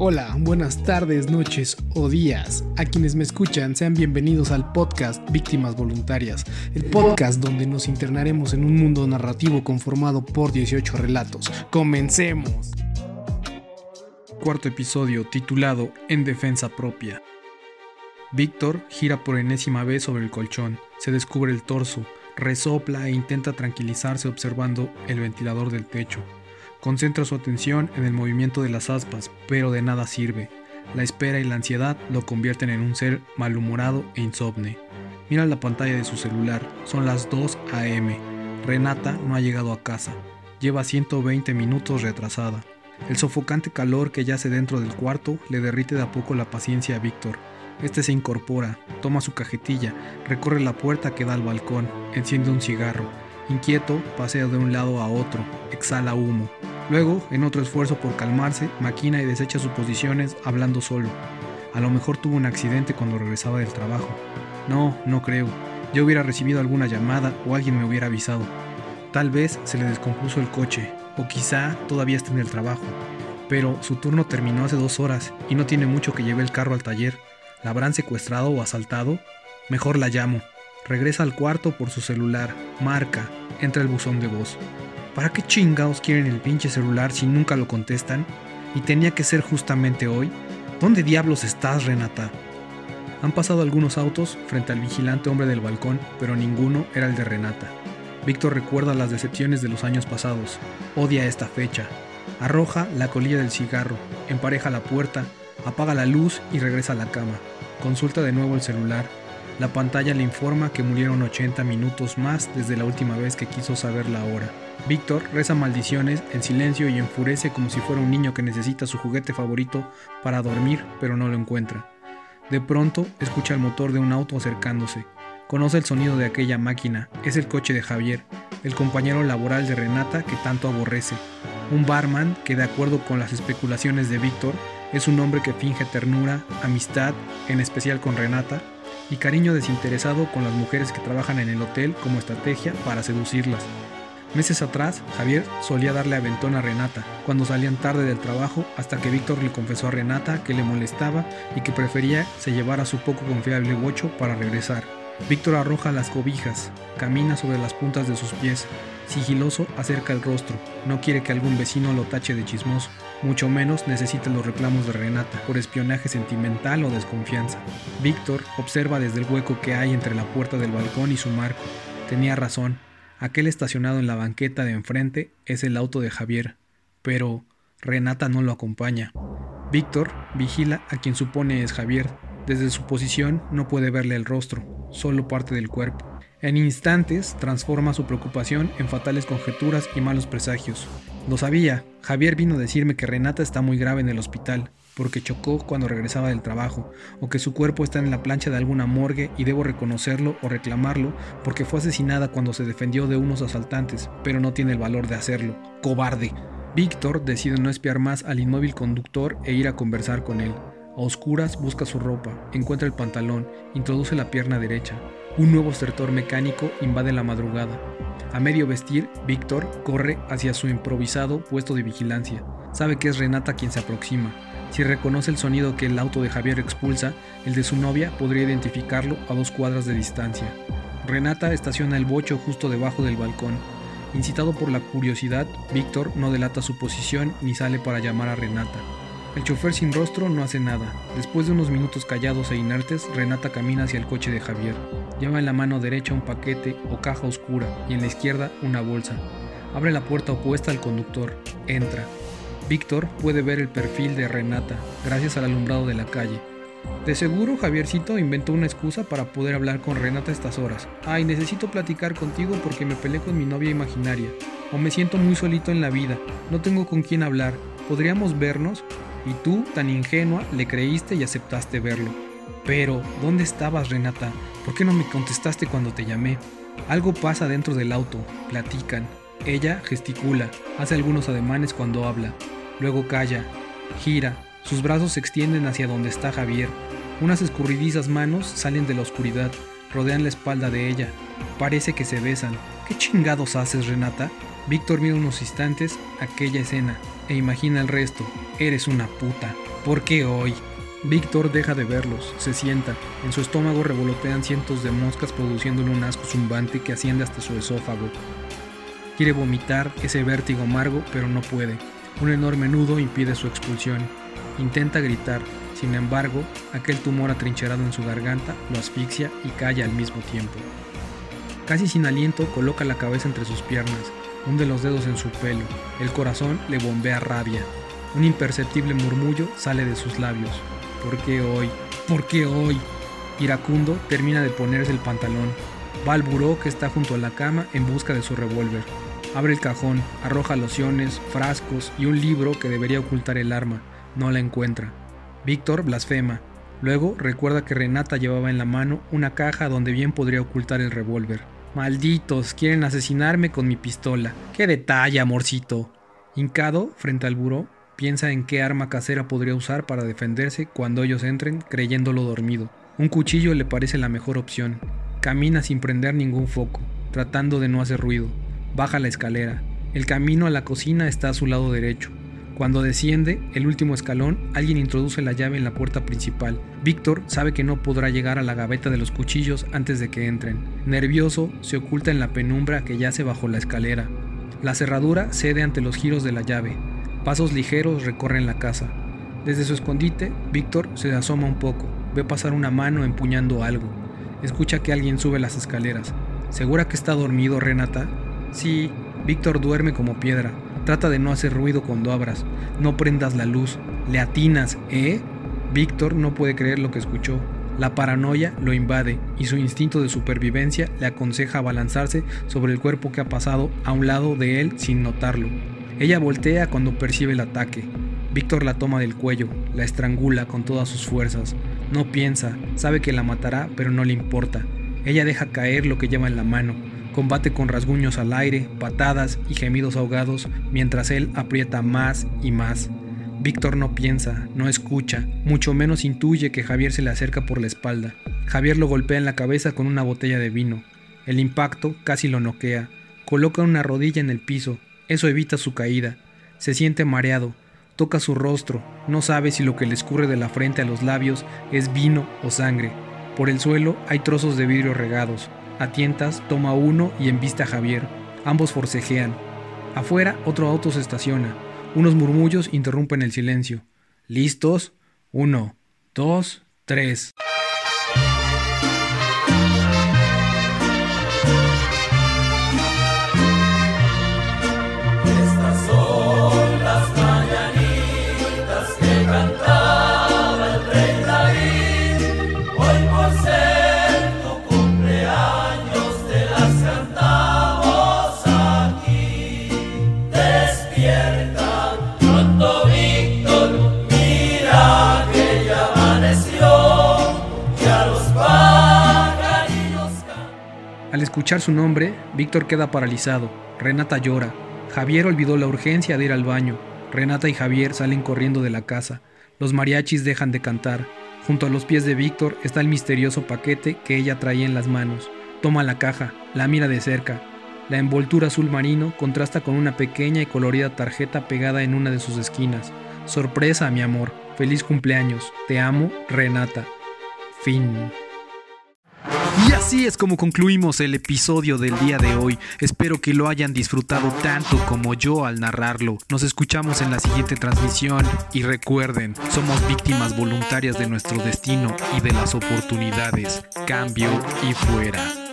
Hola, buenas tardes, noches o días. A quienes me escuchan, sean bienvenidos al podcast Víctimas Voluntarias, el podcast donde nos internaremos en un mundo narrativo conformado por 18 relatos. Comencemos. Cuarto episodio titulado En defensa propia. Víctor gira por enésima vez sobre el colchón, se descubre el torso, resopla e intenta tranquilizarse observando el ventilador del techo. Concentra su atención en el movimiento de las aspas, pero de nada sirve. La espera y la ansiedad lo convierten en un ser malhumorado e insomne. Mira la pantalla de su celular, son las 2 a.m. Renata no ha llegado a casa. Lleva 120 minutos retrasada. El sofocante calor que yace dentro del cuarto le derrite de a poco la paciencia a Víctor. Este se incorpora, toma su cajetilla, recorre la puerta que da al balcón, enciende un cigarro. Inquieto, pasea de un lado a otro, exhala humo. Luego, en otro esfuerzo por calmarse, maquina y desecha suposiciones hablando solo. A lo mejor tuvo un accidente cuando regresaba del trabajo. No, no creo. Yo hubiera recibido alguna llamada o alguien me hubiera avisado. Tal vez se le descompuso el coche, o quizá todavía está en el trabajo. Pero su turno terminó hace dos horas y no tiene mucho que lleve el carro al taller. ¿La habrán secuestrado o asaltado? Mejor la llamo. Regresa al cuarto por su celular, marca, entra el buzón de voz. ¿Para qué chingados quieren el pinche celular si nunca lo contestan? ¿Y tenía que ser justamente hoy? ¿Dónde diablos estás, Renata? Han pasado algunos autos frente al vigilante hombre del balcón, pero ninguno era el de Renata. Víctor recuerda las decepciones de los años pasados, odia esta fecha, arroja la colilla del cigarro, empareja la puerta, apaga la luz y regresa a la cama. Consulta de nuevo el celular. La pantalla le informa que murieron 80 minutos más desde la última vez que quiso saber la hora. Víctor reza maldiciones en silencio y enfurece como si fuera un niño que necesita su juguete favorito para dormir pero no lo encuentra. De pronto escucha el motor de un auto acercándose. Conoce el sonido de aquella máquina, es el coche de Javier, el compañero laboral de Renata que tanto aborrece. Un barman que de acuerdo con las especulaciones de Víctor es un hombre que finge ternura, amistad, en especial con Renata, y cariño desinteresado con las mujeres que trabajan en el hotel como estrategia para seducirlas. Meses atrás, Javier solía darle aventón a Renata cuando salían tarde del trabajo hasta que Víctor le confesó a Renata que le molestaba y que prefería se llevara su poco confiable bocho para regresar. Víctor arroja las cobijas, camina sobre las puntas de sus pies, sigiloso acerca el rostro, no quiere que algún vecino lo tache de chismoso, mucho menos necesita los reclamos de Renata por espionaje sentimental o desconfianza. Víctor observa desde el hueco que hay entre la puerta del balcón y su marco. Tenía razón, Aquel estacionado en la banqueta de enfrente es el auto de Javier, pero Renata no lo acompaña. Víctor vigila a quien supone es Javier. Desde su posición no puede verle el rostro, solo parte del cuerpo. En instantes transforma su preocupación en fatales conjeturas y malos presagios. Lo sabía, Javier vino a decirme que Renata está muy grave en el hospital, porque chocó cuando regresaba del trabajo, o que su cuerpo está en la plancha de alguna morgue y debo reconocerlo o reclamarlo porque fue asesinada cuando se defendió de unos asaltantes, pero no tiene el valor de hacerlo. ¡Cobarde! Víctor decide no espiar más al inmóvil conductor e ir a conversar con él. A oscuras busca su ropa, encuentra el pantalón, introduce la pierna derecha. Un nuevo estertor mecánico invade la madrugada. A medio vestir, Víctor corre hacia su improvisado puesto de vigilancia. Sabe que es Renata quien se aproxima. Si reconoce el sonido que el auto de Javier expulsa, el de su novia podría identificarlo a dos cuadras de distancia. Renata estaciona el bocho justo debajo del balcón. Incitado por la curiosidad, Víctor no delata su posición ni sale para llamar a Renata. El chofer sin rostro no hace nada. Después de unos minutos callados e inertes, Renata camina hacia el coche de Javier. Lleva en la mano derecha un paquete o caja oscura y en la izquierda una bolsa. Abre la puerta opuesta al conductor. Entra. Víctor puede ver el perfil de Renata gracias al alumbrado de la calle. De seguro Javiercito inventó una excusa para poder hablar con Renata a estas horas. Ay, necesito platicar contigo porque me peleé con mi novia imaginaria. O me siento muy solito en la vida. No tengo con quién hablar. ¿Podríamos vernos? Y tú, tan ingenua, le creíste y aceptaste verlo. Pero, ¿dónde estabas, Renata? ¿Por qué no me contestaste cuando te llamé? Algo pasa dentro del auto. Platican. Ella gesticula, hace algunos ademanes cuando habla. Luego calla, gira, sus brazos se extienden hacia donde está Javier. Unas escurridizas manos salen de la oscuridad, rodean la espalda de ella. Parece que se besan. ¿Qué chingados haces, Renata? Víctor mira unos instantes aquella escena e imagina el resto. Eres una puta. ¿Por qué hoy? Víctor deja de verlos, se sienta, en su estómago revolotean cientos de moscas produciéndole un asco zumbante que asciende hasta su esófago. Quiere vomitar ese vértigo amargo, pero no puede. Un enorme nudo impide su expulsión. Intenta gritar, sin embargo, aquel tumor atrincherado en su garganta lo asfixia y calla al mismo tiempo. Casi sin aliento, coloca la cabeza entre sus piernas, hunde los dedos en su pelo, el corazón le bombea rabia. Un imperceptible murmullo sale de sus labios. ¿Por qué hoy? ¿Por qué hoy? Iracundo termina de ponerse el pantalón. Va al buró que está junto a la cama en busca de su revólver. Abre el cajón, arroja lociones, frascos y un libro que debería ocultar el arma. No la encuentra. Víctor blasfema. Luego recuerda que Renata llevaba en la mano una caja donde bien podría ocultar el revólver. Malditos, quieren asesinarme con mi pistola. ¡Qué detalle, amorcito! Hincado, frente al buró, piensa en qué arma casera podría usar para defenderse cuando ellos entren creyéndolo dormido. Un cuchillo le parece la mejor opción. Camina sin prender ningún foco, tratando de no hacer ruido. Baja la escalera. El camino a la cocina está a su lado derecho. Cuando desciende el último escalón, alguien introduce la llave en la puerta principal. Víctor sabe que no podrá llegar a la gaveta de los cuchillos antes de que entren. Nervioso, se oculta en la penumbra que yace bajo la escalera. La cerradura cede ante los giros de la llave. Pasos ligeros recorren la casa. Desde su escondite, Víctor se asoma un poco. Ve pasar una mano empuñando algo. Escucha que alguien sube las escaleras. ¿Segura que está dormido, Renata? Sí, Víctor duerme como piedra. Trata de no hacer ruido cuando abras. No prendas la luz. Le atinas, ¿eh? Víctor no puede creer lo que escuchó. La paranoia lo invade y su instinto de supervivencia le aconseja balanzarse sobre el cuerpo que ha pasado a un lado de él sin notarlo. Ella voltea cuando percibe el ataque. Víctor la toma del cuello, la estrangula con todas sus fuerzas. No piensa, sabe que la matará, pero no le importa. Ella deja caer lo que lleva en la mano, Combate con rasguños al aire, patadas y gemidos ahogados mientras él aprieta más y más. Víctor no piensa, no escucha, mucho menos intuye que Javier se le acerca por la espalda. Javier lo golpea en la cabeza con una botella de vino. El impacto casi lo noquea. Coloca una rodilla en el piso. Eso evita su caída. Se siente mareado. Toca su rostro. No sabe si lo que le escurre de la frente a los labios es vino o sangre. Por el suelo hay trozos de vidrio regados. A tientas toma uno y embiste a Javier. Ambos forcejean. Afuera otro auto se estaciona. Unos murmullos interrumpen el silencio. ¿Listos? Uno, dos, tres. Al escuchar su nombre, Víctor queda paralizado. Renata llora. Javier olvidó la urgencia de ir al baño. Renata y Javier salen corriendo de la casa. Los mariachis dejan de cantar. Junto a los pies de Víctor está el misterioso paquete que ella traía en las manos. Toma la caja, la mira de cerca. La envoltura azul marino contrasta con una pequeña y colorida tarjeta pegada en una de sus esquinas. Sorpresa, mi amor. Feliz cumpleaños. Te amo, Renata. Fin. Y así es como concluimos el episodio del día de hoy. Espero que lo hayan disfrutado tanto como yo al narrarlo. Nos escuchamos en la siguiente transmisión y recuerden, somos víctimas voluntarias de nuestro destino y de las oportunidades. Cambio y fuera.